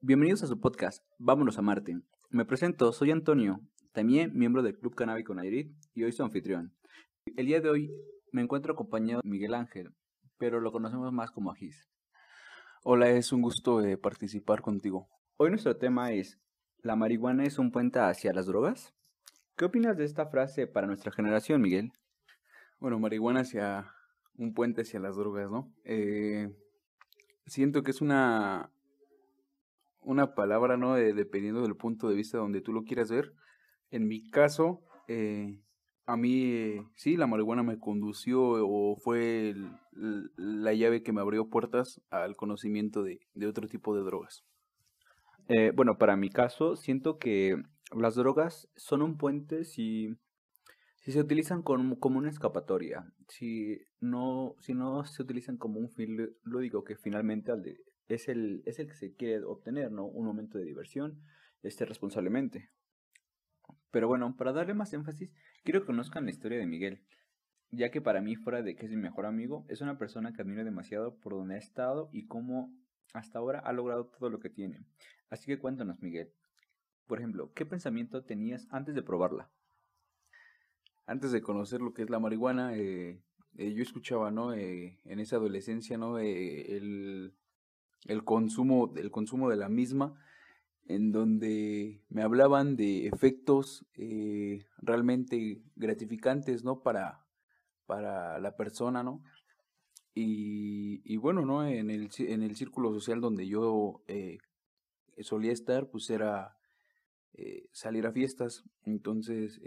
Bienvenidos a su podcast, Vámonos a Marte. Me presento, soy Antonio, también miembro del Club Canábico Nayarit y hoy su anfitrión. El día de hoy me encuentro acompañado de Miguel Ángel, pero lo conocemos más como Agis. Hola, es un gusto eh, participar contigo. Hoy nuestro tema es, ¿la marihuana es un puente hacia las drogas? ¿Qué opinas de esta frase para nuestra generación, Miguel? Bueno, marihuana hacia un puente hacia las drogas, ¿no? Eh, siento que es una una palabra, ¿no? dependiendo del punto de vista donde tú lo quieras ver. En mi caso, eh, a mí eh, sí, la marihuana me condució o fue la llave que me abrió puertas al conocimiento de, de otro tipo de drogas. Eh, bueno, para mi caso, siento que las drogas son un puente si, si se utilizan como, una escapatoria, si no, si no se utilizan como un fin lúdico que finalmente es el, es el que se quiere obtener, ¿no? Un momento de diversión, este responsablemente. Pero bueno, para darle más énfasis, quiero que conozcan la historia de Miguel, ya que para mí, fuera de que es mi mejor amigo, es una persona que admiro demasiado por donde ha estado y cómo hasta ahora ha logrado todo lo que tiene. Así que cuéntanos, Miguel. Por ejemplo, ¿qué pensamiento tenías antes de probarla? Antes de conocer lo que es la marihuana, eh, eh, yo escuchaba, ¿no? Eh, en esa adolescencia, ¿no? el, el consumo, el consumo de la misma, en donde me hablaban de efectos realmente gratificantes, ¿no? Para, para la persona, ¿no? Y, y bueno, ¿no? En el, en el círculo social donde yo solía estar, pues era salir a fiestas, entonces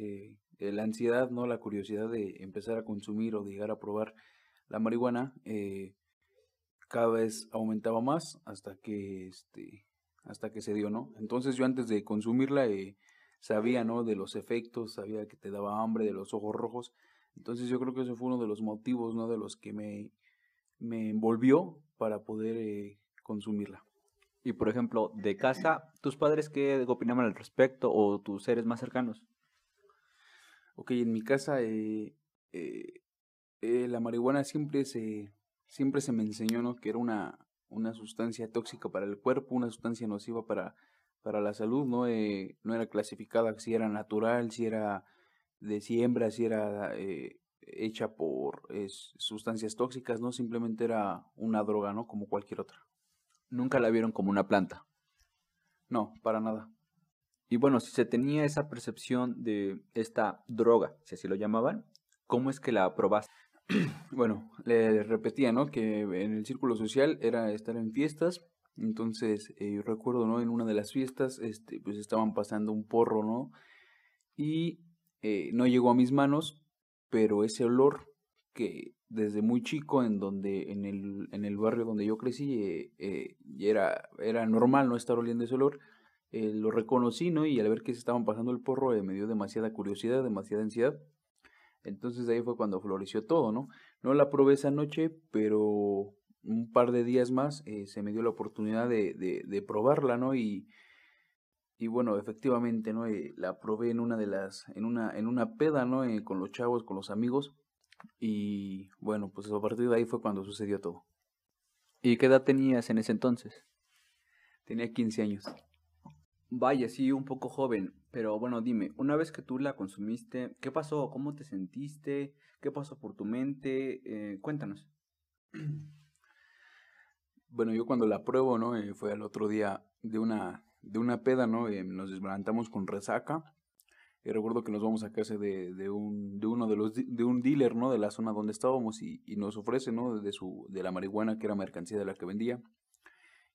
la ansiedad, ¿no? La curiosidad de empezar a consumir o de llegar a probar la marihuana, eh, cada vez aumentaba más hasta que este hasta que se dio, ¿no? Entonces yo antes de consumirla eh, sabía, ¿no? De los efectos, sabía que te daba hambre, de los ojos rojos. Entonces yo creo que eso fue uno de los motivos, ¿no? De los que me, me envolvió para poder eh, consumirla. Y por ejemplo, de casa, ¿tus padres qué opinaban al respecto o tus seres más cercanos? Ok, en mi casa eh, eh, eh la marihuana siempre se siempre se me enseñó ¿no? que era una, una sustancia tóxica para el cuerpo, una sustancia nociva para, para la salud, ¿no? Eh, no era clasificada si era natural, si era de siembra, si era hecha por sustancias tóxicas, ¿no? Simplemente era una droga, ¿no? Como cualquier otra. Nunca la vieron como una planta. No, para nada. Y bueno, si se tenía esa percepción de esta droga, si así lo llamaban, ¿cómo es que la probaste? bueno, le repetía, ¿no? Que en el círculo social era estar en fiestas. Entonces, eh, recuerdo, ¿no? En una de las fiestas, este, pues estaban pasando un porro, ¿no? Y eh, no llegó a mis manos, pero ese olor que desde muy chico, en donde, en el, en el barrio donde yo crecí, eh, eh era, era normal no estar oliendo ese olor, lo reconocí, ¿no? Y al ver que se estaban pasando el porro, me dio demasiada curiosidad, demasiada ansiedad. Entonces ahí fue cuando floreció todo, ¿no? No la probé esa noche, pero un par de días más eh, se me dio la oportunidad de, de, probarla, ¿no? Y, bueno, efectivamente, ¿no? Eh, la probé en una de las, en una, en una peda, ¿no? Eh, con los chavos, con los amigos. Y bueno, pues a partir de ahí fue cuando sucedió todo. ¿Y qué edad tenías en ese entonces? Tenía 15 años. Vaya, sí, un poco joven, pero bueno, dime, una vez que tú la consumiste, ¿qué pasó? ¿Cómo te sentiste? ¿Qué pasó por tu mente? Eh, cuéntanos. Bueno, yo cuando la pruebo, ¿no? Eh, fue al otro día de una, de una peda, ¿no? Eh, nos desbarantamos con resaca. Y recuerdo que nos vamos a casa de, de, un, de uno de los de un dealer, ¿no? De la zona donde estábamos y, y nos ofrece, ¿no? De, su, de la marihuana que era mercancía de la que vendía.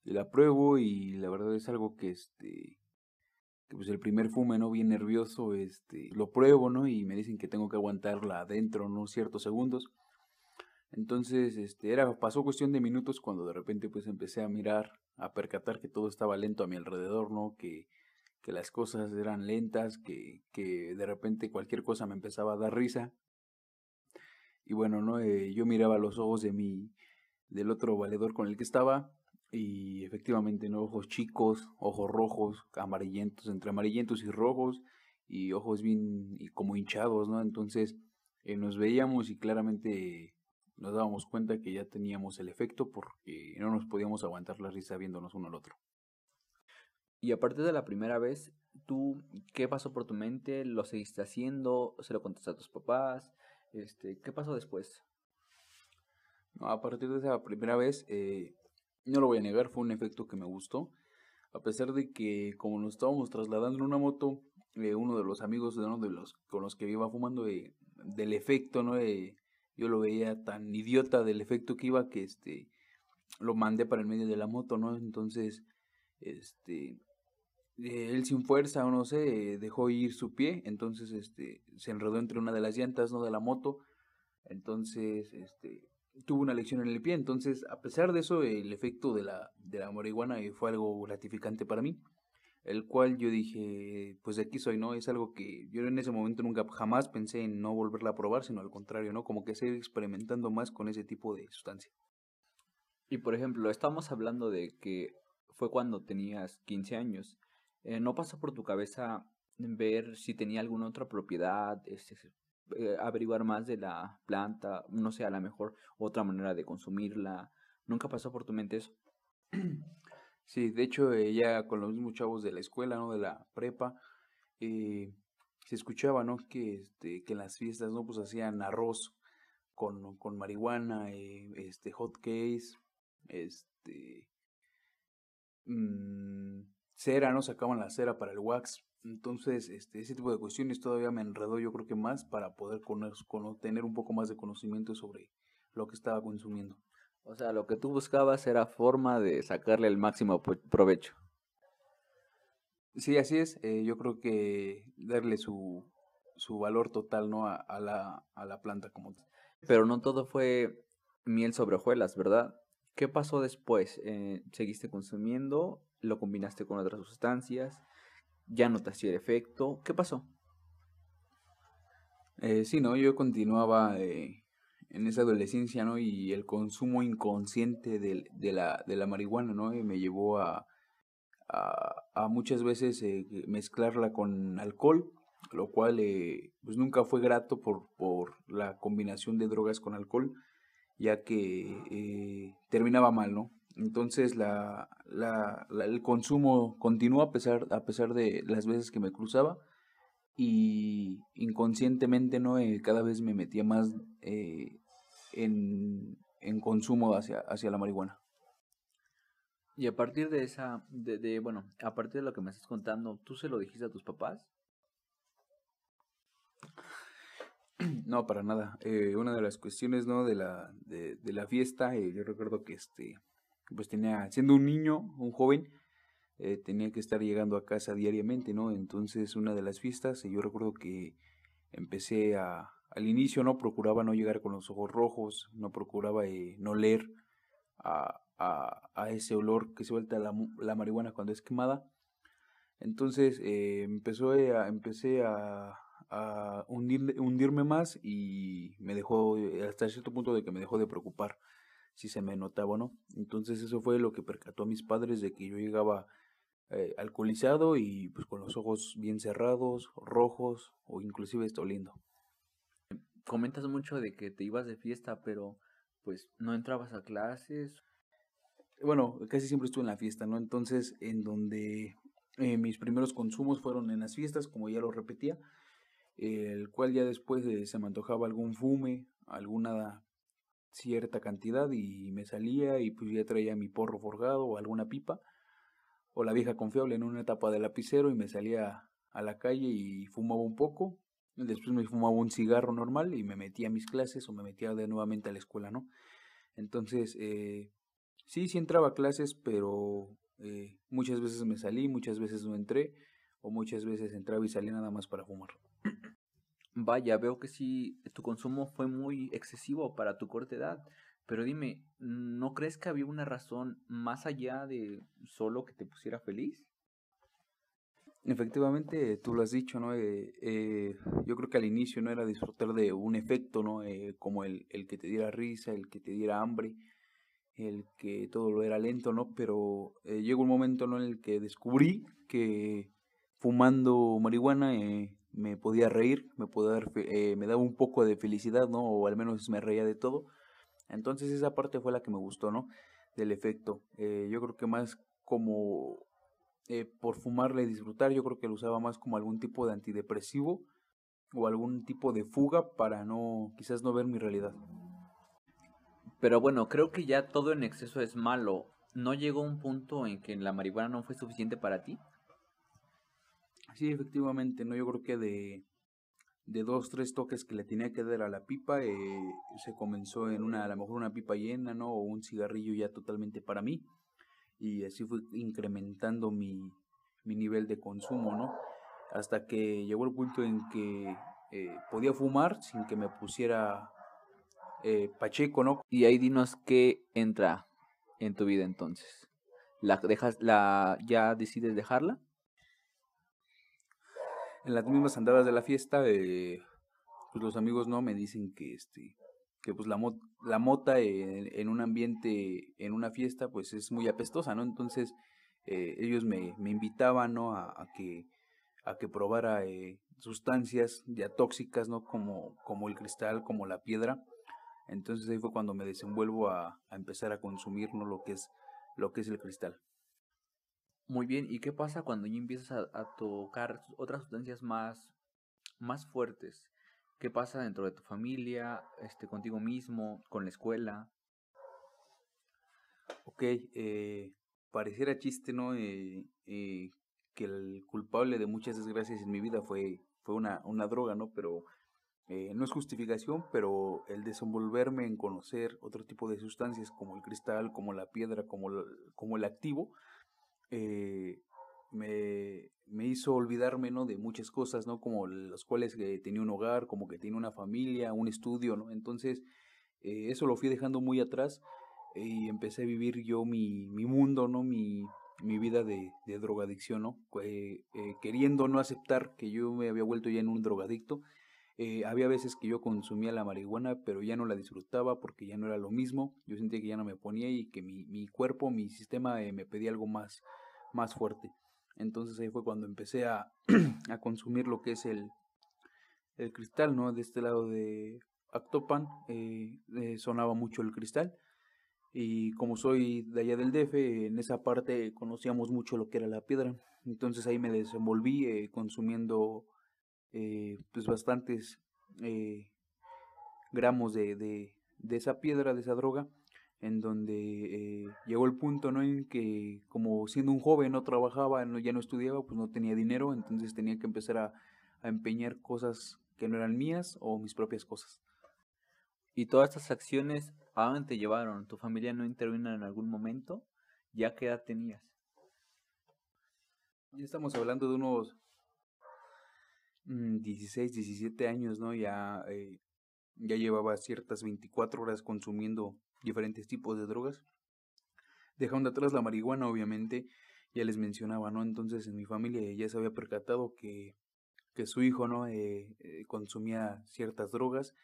Y la pruebo y la verdad es algo que este pues el primer fume, ¿no? Bien nervioso, este, lo pruebo, ¿no? Y me dicen que tengo que aguantarla adentro, ¿no? Ciertos segundos. Entonces, este, era, pasó cuestión de minutos cuando de repente pues empecé a mirar, a percatar que todo estaba lento a mi alrededor, ¿no? Que, que las cosas eran lentas, que, que de repente cualquier cosa me empezaba a dar risa. Y bueno, ¿no? Eh, yo miraba los ojos de mi, del otro valedor con el que estaba y efectivamente, ¿no? Ojos chicos, ojos rojos, amarillentos, entre amarillentos y rojos, y ojos bien y como hinchados, ¿no? Entonces eh, nos veíamos y claramente nos dábamos cuenta que ya teníamos el efecto porque no nos podíamos aguantar la risa viéndonos uno al otro. Y a partir de la primera vez, ¿tú qué pasó por tu mente? ¿Lo seguiste haciendo? ¿Se lo contaste a tus papás? Este, ¿Qué pasó después? a partir de esa primera vez, eh, no lo voy a negar, fue un efecto que me gustó. A pesar de que como nos estábamos trasladando en una moto, eh, uno de los amigos de uno de los con los que iba fumando eh, del efecto, ¿no? yo lo veía tan idiota del efecto que iba que este lo mandé para el medio de la moto, ¿no? Entonces, este él sin fuerza o no sé, dejó ir su pie, entonces este se enredó entre una de las llantas, ¿no? de la moto. Entonces, este tuvo una lección en el pie. Entonces, a pesar de eso, el efecto de la, de la marihuana eh, fue algo gratificante para mí. El cual yo dije, pues de aquí soy, ¿no? Es algo que yo en ese momento nunca jamás pensé en no volverla a probar, sino al contrario, ¿no? Como que seguir experimentando más con ese tipo de sustancia. Y por ejemplo, estamos hablando de que fue cuando tenías 15 años. Eh, ¿No pasó por tu cabeza ver si tenía alguna otra propiedad, este, eh, averiguar más de la planta, no sé, a lo mejor otra manera de consumirla. ¿Nunca pasó por tu mente eso? Sí, de hecho, ya con los mismos chavos de la escuela, ¿no? De la prepa, eh, se escuchaba, ¿no? Que, este, que en las fiestas, ¿no? Pues hacían arroz con, con marihuana, eh, este, hot case, este, mmm, cera, ¿no? Sacaban la cera para el wax. Entonces, este, ese tipo de cuestiones todavía me enredó yo creo que más para poder tener un poco más de conocimiento sobre lo que estaba consumiendo. O sea, lo que tú buscabas era forma de sacarle el máximo provecho. Sí, así es. Eh, yo creo que darle su, su valor total ¿no? A, la, a la planta como tal. Pero no todo fue miel sobre hojuelas, ¿verdad? ¿Qué pasó después? Eh, ¿Seguiste consumiendo? ¿Lo combinaste con otras sustancias? Ya no te hacía efecto. ¿Qué pasó? Eh, sí, no, yo continuaba eh, en esa adolescencia, ¿no? Y el consumo inconsciente de, de, la, de la marihuana, ¿no? Y me llevó a, a, muchas veces eh, mezclarla con alcohol, lo cual eh, pues nunca fue grato por, por la combinación de drogas con alcohol, ya que eh, terminaba mal, ¿no? Entonces la, la, el consumo continuó a pesar, a pesar de las veces que me cruzaba y inconscientemente no eh, cada vez me metía más eh, en, en, consumo hacia, hacia la marihuana. Y a partir de esa, de, de, bueno, a partir de lo que me estás contando, ¿tú se lo dijiste a tus papás? No, para nada. Eh, una de las cuestiones, ¿no? De la, de, de la fiesta, eh, yo recuerdo que este, pues tenía, siendo un niño, un joven, eh, tenía que estar llegando a casa diariamente, ¿no? Entonces, una de las fiestas, yo recuerdo que empecé a, al inicio, ¿no? Procuraba no llegar con los ojos rojos, no procuraba eh, no leer a, a, a, ese olor que suelta la, la marihuana cuando es quemada. Entonces, eh, empezó a, empecé a, a hundir, hundirme más y me dejó, hasta cierto punto de que me dejó de preocupar si se me notaba no. Entonces eso fue lo que percató a mis padres de que yo llegaba eh, alcoholizado y pues con los ojos bien cerrados, rojos o inclusive estoliendo. Comentas mucho de que te ibas de fiesta, pero pues no entrabas a clases. Bueno, casi siempre estuve en la fiesta, ¿no? Entonces, en donde eh, mis primeros consumos fueron en las fiestas, como ya lo repetía, el cual ya después eh, se me antojaba algún fume, alguna cierta cantidad y me salía y pues ya traía mi porro forjado o alguna pipa o la vieja confiable en una etapa de lapicero y me salía a la calle y fumaba un poco. Después me fumaba un cigarro normal y me metía a mis clases o me metía de nuevamente a la escuela, ¿no? Entonces, eh, sí, sí entraba a clases, pero eh, muchas veces me salí, muchas veces no entré, o muchas veces entraba y salía nada más para fumar. Vaya, veo que sí, tu consumo fue muy excesivo para tu corta edad. Pero dime, ¿no crees que había una razón más allá de solo que te pusiera feliz? Efectivamente, tú lo has dicho, ¿no? Eh, eh, yo creo que al inicio no era disfrutar de un efecto, ¿no? Eh, como el, el, que te diera risa, el que te diera hambre, el que todo lo era lento, ¿no? Pero llegó un momento, ¿no? En el que descubrí que fumando marihuana me podía reír, me podía dar, eh, me daba un poco de felicidad, ¿no? O al menos me reía de todo. Entonces esa parte fue la que me gustó, ¿no? Del efecto. Eh, yo creo que más como eh, por fumarla y disfrutar, yo creo que lo usaba más como algún tipo de antidepresivo o algún tipo de fuga para no, quizás no ver mi realidad. Pero bueno, creo que ya todo en exceso es malo. ¿No llegó un punto en que la marihuana no fue suficiente para ti? Sí, efectivamente, no, yo creo que de, de dos, tres toques que le tenía que dar a la pipa, eh, se comenzó en una, a lo mejor una pipa llena, ¿no? O un cigarrillo ya totalmente para mí. Y así fue incrementando mi, mi nivel de consumo, ¿no? Hasta que llegó el punto en que eh, podía fumar sin que me pusiera eh, pacheco, ¿no? Y ahí dinos qué entra en tu vida entonces. ¿La dejas, la, ya decides dejarla? En las mismas andadas de la fiesta, eh, pues los amigos no me dicen que este que pues la, la mota en, un ambiente, en una fiesta, pues es muy apestosa, ¿no? Entonces eh, ellos me, me invitaban, ¿no? A, a, que a que probara eh, sustancias ya tóxicas, ¿no? Como, como el cristal, como la piedra. Entonces ahí fue cuando me desenvuelvo a, a empezar a consumir ¿no? lo, que es, lo que es el cristal. Muy bien, ¿y qué pasa cuando ya empiezas a, tocar otras sustancias más, más fuertes? ¿Qué pasa dentro de tu familia, este, contigo mismo, con la escuela? Ok, eh, pareciera chiste, ¿no? Eh, eh, que el culpable de muchas desgracias en mi vida fue, fue una, una droga, ¿no? Pero eh, no es justificación, pero el desenvolverme en conocer otro tipo de sustancias como el cristal, como la piedra, como, como el activo, eh, me, me, hizo olvidarme ¿no? de muchas cosas, ¿no? como las cuales eh, tenía un hogar, como que tenía una familia, un estudio, ¿no? entonces eso lo fui dejando muy atrás y empecé a vivir yo mi, mi mundo, ¿no? mi, mi vida de, de drogadicción, ¿no? queriendo no aceptar que yo me había vuelto ya en un drogadicto eh, había veces que yo consumía la marihuana, pero ya no la disfrutaba porque ya no era lo mismo. Yo sentía que ya no me ponía y que mi, mi cuerpo, mi sistema eh, me pedía algo más, más fuerte. Entonces ahí fue cuando empecé a, a consumir lo que es el, el cristal, ¿no? De este lado de Actopan eh, sonaba mucho el cristal. Y como soy de allá del DF, en esa parte conocíamos mucho lo que era la piedra. Entonces ahí me desenvolví consumiendo eh, pues bastantes eh, gramos de, de, de, esa piedra, de esa droga, en donde eh, llegó el punto ¿no? en que como siendo un joven no trabajaba, no, ya no estudiaba, pues no tenía dinero, entonces tenía que empezar a, a empeñar cosas que no eran mías o mis propias cosas. ¿Y todas estas acciones a dónde te llevaron? ¿Tu familia no intervino en algún momento? ¿Ya qué edad tenías? Ya estamos hablando de unos 16, mm, 17 años, ¿no? Ya, eh, ya llevaba ciertas 24 horas consumiendo diferentes tipos de drogas. Dejando atrás la marihuana, obviamente, ya les mencionaba, ¿no? Entonces en mi familia ya se había percatado que, que su hijo, ¿no? Eh, eh, consumía ciertas drogas,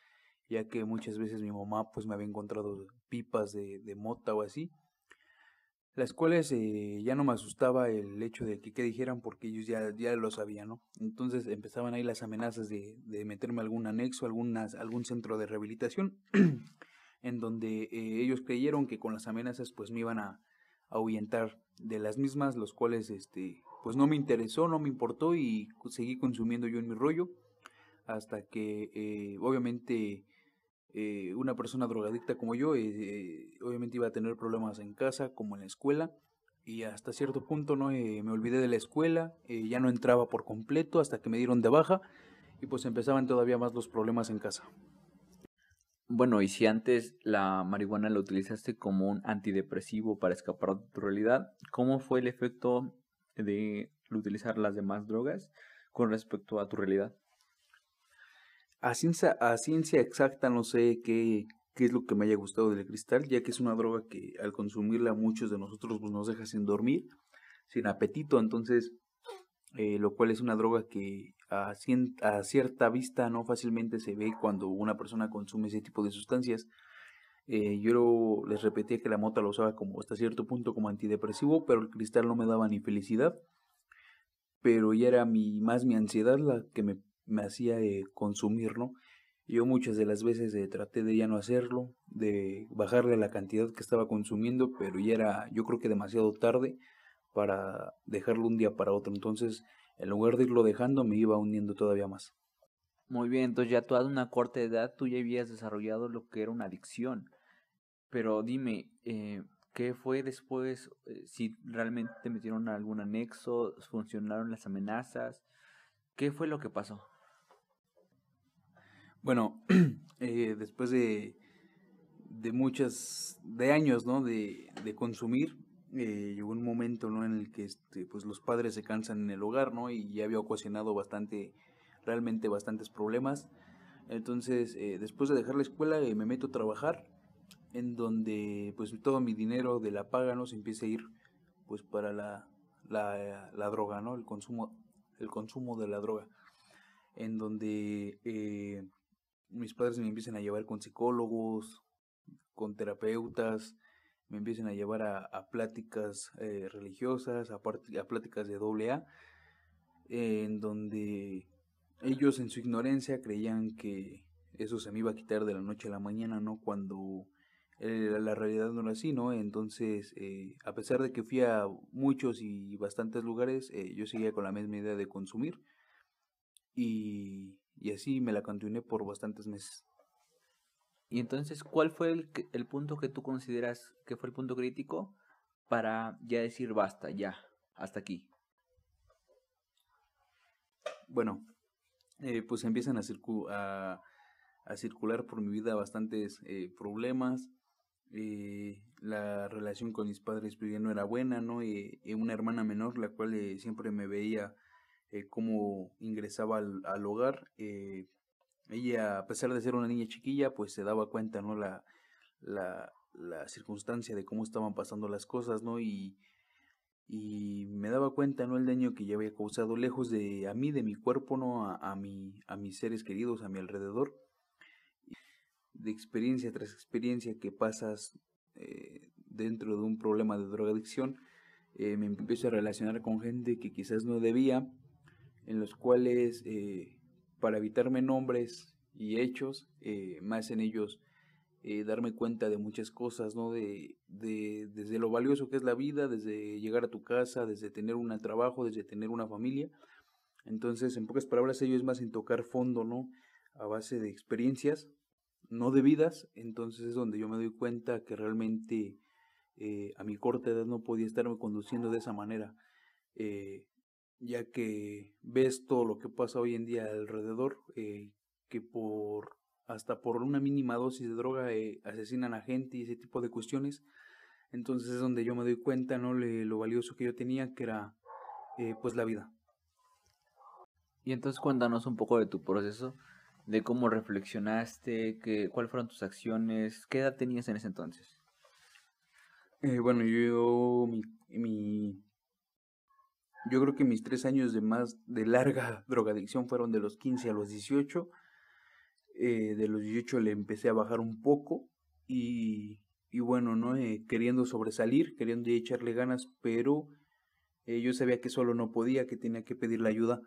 ya que muchas veces mi mamá, pues me había encontrado pipas de, de mota o así las cuales ya no me asustaba el hecho de que, que dijeran porque ellos ya, ya lo sabían, ¿no? Entonces empezaban ahí las amenazas de, de meterme algún anexo, algunas, algún centro de rehabilitación, en donde eh, ellos creyeron que con las amenazas pues me iban a, ahuyentar de las mismas, los cuales este, pues no me interesó, no me importó y seguí consumiendo yo en mi rollo, hasta que eh, obviamente eh, una persona drogadicta como yo, eh, obviamente iba a tener problemas en casa como en la escuela. Y hasta cierto punto no eh, me olvidé de la escuela, ya no entraba por completo hasta que me dieron de baja y pues empezaban todavía más los problemas en casa. Bueno, y si antes la marihuana la utilizaste como un antidepresivo para escapar de tu realidad, ¿cómo fue el efecto de utilizar las demás drogas con respecto a tu realidad? A ciencia, a ciencia exacta no sé qué, qué es lo que me haya gustado del cristal, ya que es una droga que al consumirla muchos de nosotros pues, nos deja sin dormir, sin apetito, entonces, eh, lo cual es una droga que a, a, cierta vista no fácilmente se ve cuando una persona consume ese tipo de sustancias. Eh, yo les repetía que la mota lo usaba como hasta cierto punto como antidepresivo, pero el cristal no me daba ni felicidad, pero ya era mi, más mi ansiedad la que me me hacía eh, consumir, ¿no? Yo muchas de las veces eh, traté de ya no hacerlo, de bajarle la cantidad que estaba consumiendo, pero ya era yo creo que demasiado tarde para dejarlo un día para otro. Entonces, en lugar de irlo dejando, me iba hundiendo todavía más. Muy bien, entonces ya tú a una corta edad tú ya habías desarrollado lo que era una adicción. Pero dime, eh, ¿qué fue después? Eh, si realmente te metieron algún anexo, funcionaron las amenazas, ¿qué fue lo que pasó? Bueno, eh, después de, de muchas, de años, ¿no? De, de consumir, eh, llegó un momento, ¿no? En el que, este, pues los padres se cansan en el hogar, ¿no? Y ya había ocasionado bastante, realmente bastantes problemas. Entonces, eh, después de dejar la escuela, me meto a trabajar, en donde, pues todo mi dinero de la paga, ¿no? Se empieza a ir, pues para la, la, la droga, ¿no? El consumo, el consumo de la droga. En donde mis padres me empiezan a llevar con psicólogos, con terapeutas, me empiezan a llevar a, pláticas eh, religiosas, a, a, pláticas de doble A, en donde ellos en su ignorancia creían que eso se me iba a quitar de la noche a la mañana, ¿no? Cuando eh, la realidad no era así, ¿no? Entonces, eh, a pesar de que fui a muchos y bastantes lugares, yo seguía con la misma idea de consumir y y así me la continué por bastantes meses. Y entonces, ¿cuál fue el, el punto que tú consideras que fue el punto crítico para ya decir basta, ya, hasta aquí? Bueno, eh, pues empiezan a, a, circular por mi vida bastantes eh, problemas. Eh, la relación con mis padres pues, no era buena, ¿no? Y, una hermana menor, la cual siempre me veía eh, cómo ingresaba al, hogar. Eh, ella, a pesar de ser una niña chiquilla, pues se daba cuenta, ¿no? La, la, la circunstancia de cómo estaban pasando las cosas, ¿no? Y, y me daba cuenta, ¿no? El daño que ya había causado lejos de a mí, de mi cuerpo, ¿no? A, mi, a mis seres queridos, a mi alrededor. De experiencia tras experiencia que pasas eh, dentro de un problema de drogadicción, eh, me empiezo a relacionar con gente que quizás no debía, en los cuales eh, para evitarme nombres y hechos, eh, más en ellos eh, darme cuenta de muchas cosas, ¿no? De, de, desde lo valioso que es la vida, desde llegar a tu casa, desde tener un trabajo, desde tener una familia. Entonces, en pocas palabras, ello es más en tocar fondo, ¿no? A base de experiencias, no de vidas. Entonces es donde yo me doy cuenta que realmente a mi corta edad no podía estarme conduciendo de esa manera. Ya que ves todo lo que pasa hoy en día alrededor, eh, que por hasta por una mínima dosis de droga eh, asesinan a gente y ese tipo de cuestiones. Entonces es donde yo me doy cuenta, ¿no? Le, lo valioso que yo tenía, que era eh, pues la vida. Y entonces cuéntanos un poco de tu proceso, de cómo reflexionaste, que, cuáles fueron tus acciones, qué edad tenías en ese entonces. bueno, yo mi, mi yo creo que mis tres años de más de larga drogadicción fueron de los 15 a los 18. Eh, de los 18 le empecé a bajar un poco y, y bueno, ¿no? Eh, queriendo sobresalir, queriendo echarle ganas, pero eh, yo sabía que solo no podía, que tenía que pedir la ayuda.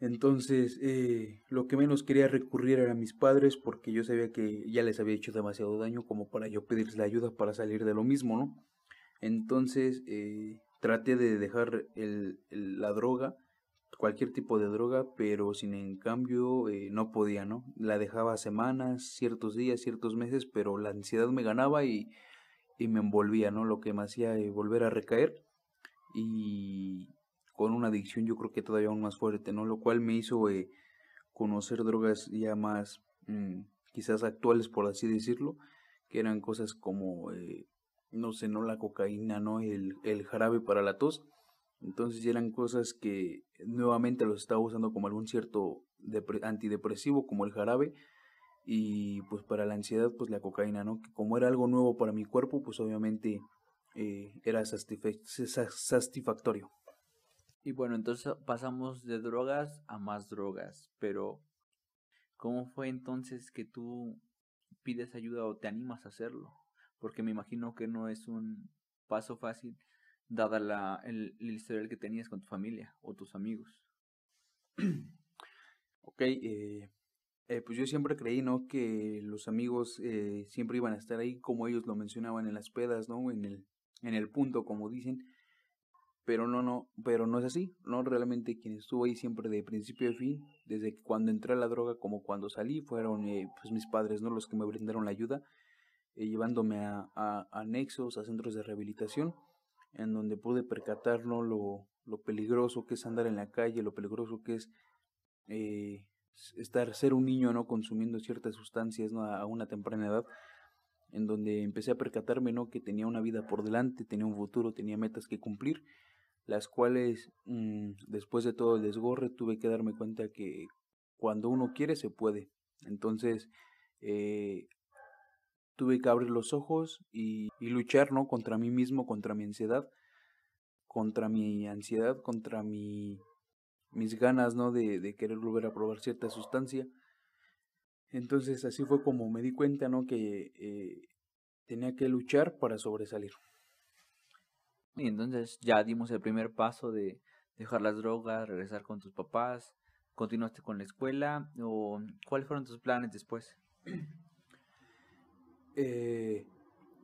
Entonces, lo que menos quería recurrir era a mis padres porque yo sabía que ya les había hecho demasiado daño como para yo pedirles la ayuda para salir de lo mismo, ¿no? Entonces, traté de dejar el, la droga, cualquier tipo de droga, pero sin en cambio eh, no podía, ¿no? La dejaba semanas, ciertos días, ciertos meses, pero la ansiedad me ganaba y, y me envolvía, ¿no? Lo que me hacía eh, volver a recaer y con una adicción yo creo que todavía aún más fuerte, ¿no? Lo cual me hizo eh, conocer drogas ya más mm, quizás actuales, por así decirlo, que eran cosas como no sé, no la cocaína, no el, el jarabe para la tos. Entonces eran cosas que nuevamente los estaba usando como algún cierto antidepresivo, como el jarabe. Y pues para la ansiedad, pues la cocaína, ¿no? Que como era algo nuevo para mi cuerpo, pues obviamente eh, era satisfactorio. Y bueno, entonces pasamos de drogas a más drogas, pero ¿cómo fue entonces que tú pides ayuda o te animas a hacerlo? Porque me imagino que no es un paso fácil dada la, el, historial que tenías con tu familia o tus amigos. ok, eh, eh, pues yo siempre creí, ¿no? Que los amigos eh, siempre iban a estar ahí, como ellos lo mencionaban en las pedas, ¿no? En el, en el punto, como dicen. Pero no, no, pero no es así, ¿no? Realmente quien estuvo ahí siempre de principio a fin, desde cuando entré a la droga como cuando salí, fueron eh, pues mis padres, ¿no? Los que me brindaron la ayuda, llevándome a, a, a, nexos, a centros de rehabilitación, en donde pude percatar. Lo, lo peligroso que es andar en la calle, lo peligroso que es eh, estar, ser un niño, ¿no? Consumiendo ciertas sustancias, ¿no? A una temprana edad, en donde empecé a percatarme, ¿no? Que tenía una vida por delante, tenía un futuro, tenía metas que cumplir, las cuales, mmm, después de todo el desgorre, tuve que darme cuenta que cuando uno quiere, se puede. Entonces, eh, tuve que abrir los ojos y, luchar, ¿no? Contra mí mismo, contra mi ansiedad, contra mi ansiedad, contra mi mis ganas, ¿no? De, de querer volver a probar cierta sustancia. Entonces así fue como me di cuenta, ¿no? Que eh, tenía que luchar para sobresalir. Y entonces ya dimos el primer paso de dejar las drogas, regresar con tus papás, continuaste con la escuela o cuáles fueron tus planes después? Eh,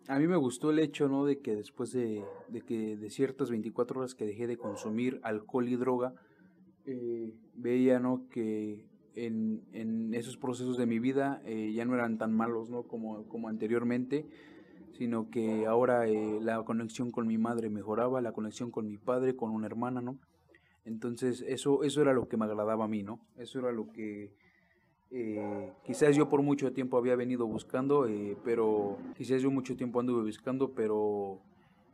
a mí me gustó el hecho, ¿no? De que después de, de que de ciertas 24 horas que dejé de consumir alcohol y droga, eh, veía ¿no? que en, en, esos procesos de mi vida eh, ya no eran tan malos ¿no? como, como anteriormente, sino que ahora eh, la conexión con mi madre mejoraba, la conexión con mi padre, con una hermana, ¿no? Entonces eso, eso era lo que me agradaba a mí, ¿no? Eso era lo que eh, quizás yo por mucho tiempo había venido buscando, eh, pero quizás yo mucho tiempo anduve buscando, pero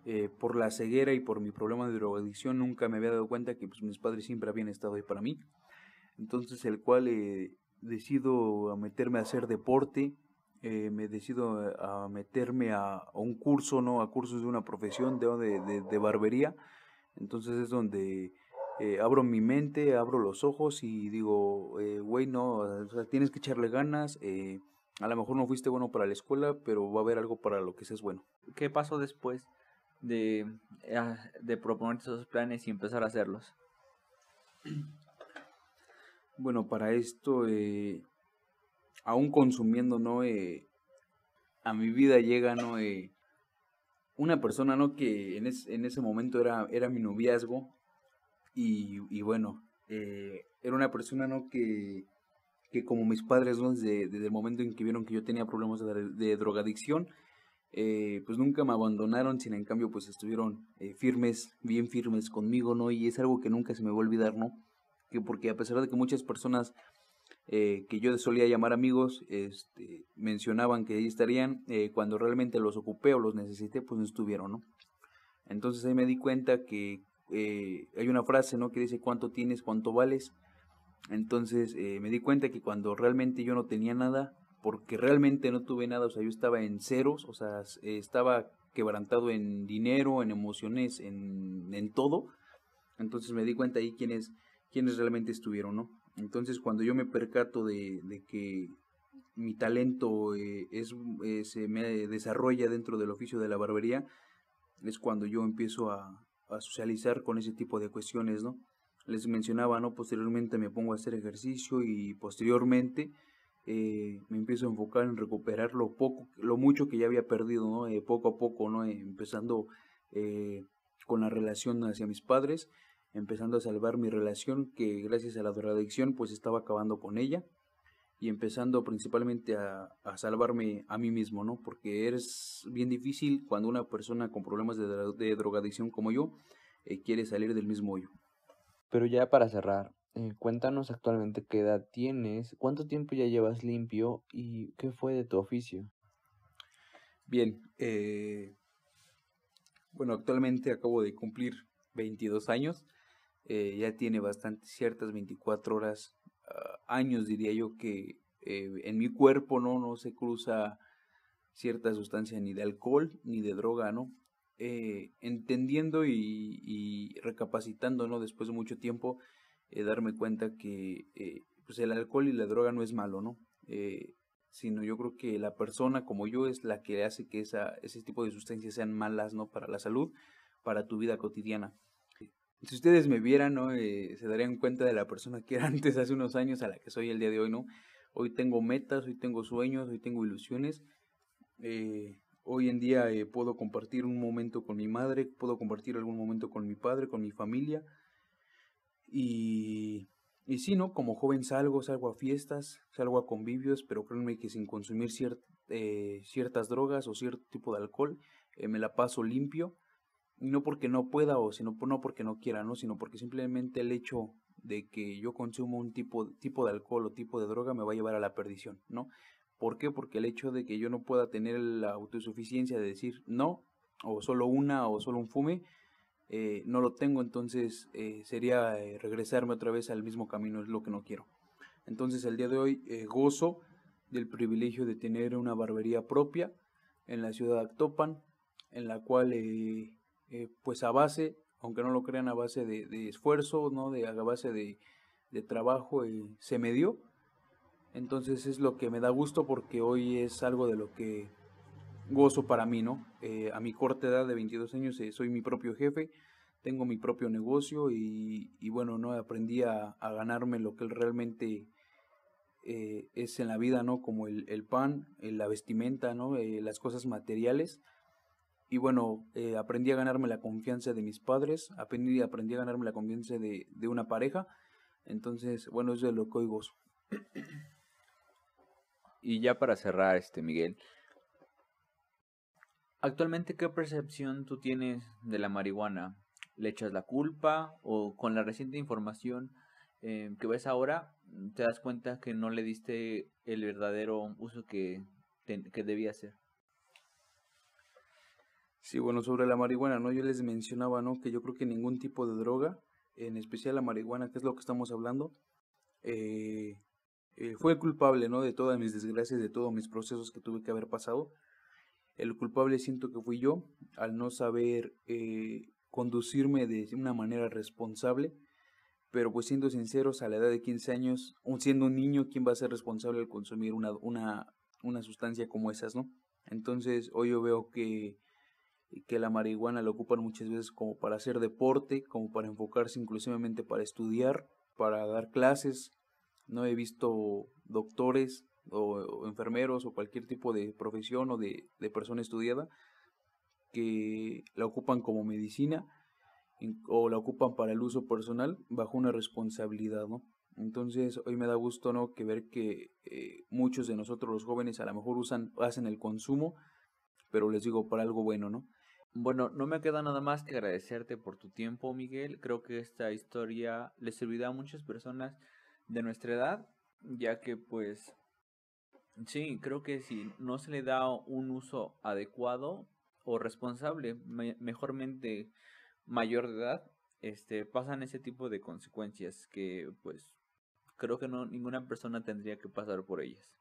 eh, por la ceguera y por mi problema de drogadicción nunca me había dado cuenta que pues, mis padres siempre habían estado ahí para mí. Entonces el cual eh, decido a meterme a hacer deporte, eh, me decido a meterme a, un curso, ¿no? A cursos de una profesión de, de, de barbería. Entonces es donde eh, abro mi mente, abro los ojos y digo, güey, no, o sea, tienes que echarle ganas. a lo mejor no fuiste bueno para la escuela, pero va a haber algo para lo que seas bueno. ¿Qué pasó después? de, ah, de proponerte esos planes y empezar a hacerlos? Bueno, para esto, eh, aún consumiendo, ¿no? Eh, a mi vida llega, ¿no? Eh, una persona, ¿no? Que en, en ese momento era, era mi noviazgo y, y bueno, eh, era una persona, ¿no? Que, que como mis padres, ¿no? Desde, desde, el momento en que vieron que yo tenía problemas de, drogadicción, eh, pues nunca me abandonaron, sin en cambio pues estuvieron eh, firmes, bien firmes conmigo, ¿no? Y es algo que nunca se me va a olvidar, ¿no? Que porque a pesar de que muchas personas eh, que yo solía llamar amigos, este, mencionaban que ahí estarían, cuando realmente los ocupé o los necesité, pues no estuvieron, ¿no? Entonces ahí me di cuenta que eh, hay una frase, ¿no? Que dice cuánto tienes, cuánto vales. Entonces eh, me di cuenta que cuando realmente yo no tenía nada, porque realmente no tuve nada, o sea, yo estaba en ceros, o sea, estaba quebrantado en dinero, en emociones, en, en todo. Entonces me di cuenta ahí quiénes, quiénes realmente estuvieron, ¿no? Entonces cuando yo me percato de, de que mi talento eh, es, eh, se me desarrolla dentro del oficio de la barbería, es cuando yo empiezo a, a socializar con ese tipo de cuestiones, ¿no? Les mencionaba, ¿no? Posteriormente me pongo a hacer ejercicio y posteriormente eh, me empiezo a enfocar en recuperar lo poco, lo mucho que ya había perdido, ¿no? Eh, poco a poco, ¿no? Eh, empezando con la relación hacia mis padres, empezando a salvar mi relación que gracias a la drogadicción pues estaba acabando con ella y empezando principalmente a, a, salvarme a mí mismo, ¿no? Porque es bien difícil cuando una persona con problemas de, de drogadicción como yo eh, quiere salir del mismo hoyo. Pero ya para cerrar, eh, cuéntanos actualmente qué edad tienes, cuánto tiempo ya llevas limpio y qué fue de tu oficio. Bien, eh, bueno, actualmente acabo de cumplir 22 años, eh, ya tiene bastante ciertas 24 horas, años diría yo que eh, en mi cuerpo no, no se cruza cierta sustancia ni de alcohol ni de droga, ¿no? Eh, entendiendo y, recapacitando, ¿no? Después de mucho tiempo, eh, darme cuenta que eh, pues el alcohol y la droga no es malo, ¿no? Sino yo creo que la persona como yo es la que hace que esa, ese tipo de sustancias sean malas, ¿no? Para la salud, para tu vida cotidiana. Si ustedes me vieran, ¿no? Eh, se darían cuenta de la persona que era antes, hace unos años, a la que soy el día de hoy, ¿no? Hoy tengo metas, hoy tengo sueños, hoy tengo ilusiones. Eh, hoy en día eh, puedo compartir un momento con mi madre, puedo compartir algún momento con mi padre, con mi familia. Y, y sí, ¿no? Como joven salgo, salgo a fiestas, salgo a convivios, pero créanme que sin consumir eh, ciertas drogas o cierto tipo de alcohol, me la paso limpio. No porque no pueda o sino, no porque no quiera, ¿no? Sino porque simplemente el hecho de que yo consumo un tipo, tipo de alcohol o tipo de droga me va a llevar a la perdición, ¿no? ¿Por qué? Porque el hecho de que yo no pueda tener la autosuficiencia de decir no, o solo una, o solo un fume, eh, no lo tengo, entonces eh, sería eh, regresarme otra vez al mismo camino, es lo que no quiero. Entonces el día de hoy gozo del privilegio de tener una barbería propia en la ciudad de Actopan, en la cual pues a base aunque no lo crean a base de, esfuerzo, ¿no? de, a base de, trabajo, y se me dio. Entonces es lo que me da gusto porque hoy es algo de lo que gozo para mí, ¿no? Eh, a mi corta edad de 22 años eh, soy mi propio jefe, tengo mi propio negocio y, bueno, ¿no? Aprendí a, ganarme lo que realmente eh, es en la vida, ¿no? Como el, el pan, la vestimenta, ¿no? las cosas materiales y bueno, eh, aprendí a ganarme la confianza de mis padres, aprendí, aprendí a ganarme la confianza de, de una pareja. Entonces, bueno, eso es lo que hoy gozo. Y ya para cerrar, este Miguel, actualmente qué percepción tú tienes de la marihuana? ¿Le echas la culpa o con la reciente información eh, que ves ahora te das cuenta que no le diste el verdadero uso que, que debía ser? Sí, bueno, sobre la marihuana, ¿no? Yo les mencionaba, ¿no? Que yo creo que ningún tipo de droga, en especial la marihuana, que es lo que estamos hablando, eh, eh, fue el culpable, ¿no? De todas mis desgracias, de todos mis procesos que tuve que haber pasado. El culpable siento que fui yo, al no saber eh, conducirme de una manera responsable, pero pues siendo sinceros, a la edad de 15 años, siendo un niño, ¿quién va a ser responsable al consumir una, una, una sustancia como esas, ¿no? Entonces, hoy yo veo que que la marihuana la ocupan muchas veces como para hacer deporte, como para enfocarse inclusivamente para estudiar, para dar clases. No he visto doctores o, enfermeros o cualquier tipo de profesión o de, persona estudiada que la ocupan como medicina o la ocupan para el uso personal bajo una responsabilidad, ¿no? Entonces hoy me da gusto, ¿no? Que ver que eh, muchos de nosotros los jóvenes a lo mejor usan, hacen el consumo, pero les digo para algo bueno, ¿no? Bueno, no me queda nada más que agradecerte por tu tiempo, Miguel. Creo que esta historia le servirá a muchas personas de nuestra edad, ya que pues sí, creo que si no se le da un uso adecuado o responsable, mejormente mayor de edad, este pasan ese tipo de consecuencias que pues creo que no ninguna persona tendría que pasar por ellas.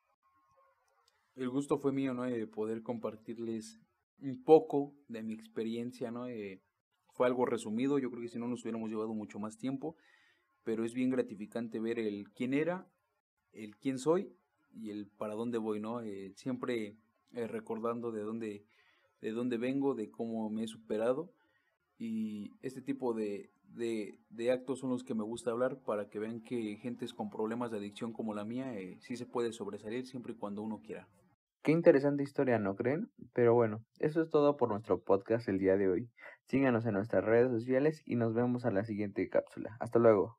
El gusto fue mío, ¿no? De poder compartirles un poco de mi experiencia, ¿no? Eh, fue algo resumido, yo creo que si no nos hubiéramos llevado mucho más tiempo, pero es bien gratificante ver el quién era, el quién soy y el para dónde voy, ¿no? Eh, siempre eh, recordando de dónde, de dónde vengo, de cómo me he superado y este tipo de, de, actos son los que me gusta hablar para que vean que gentes con problemas de adicción como la mía sí se puede sobresalir siempre y cuando uno quiera. Qué interesante historia, ¿no creen? Pero bueno, eso es todo por nuestro podcast el día de hoy. Síganos en nuestras redes sociales y nos vemos a la siguiente cápsula. Hasta luego.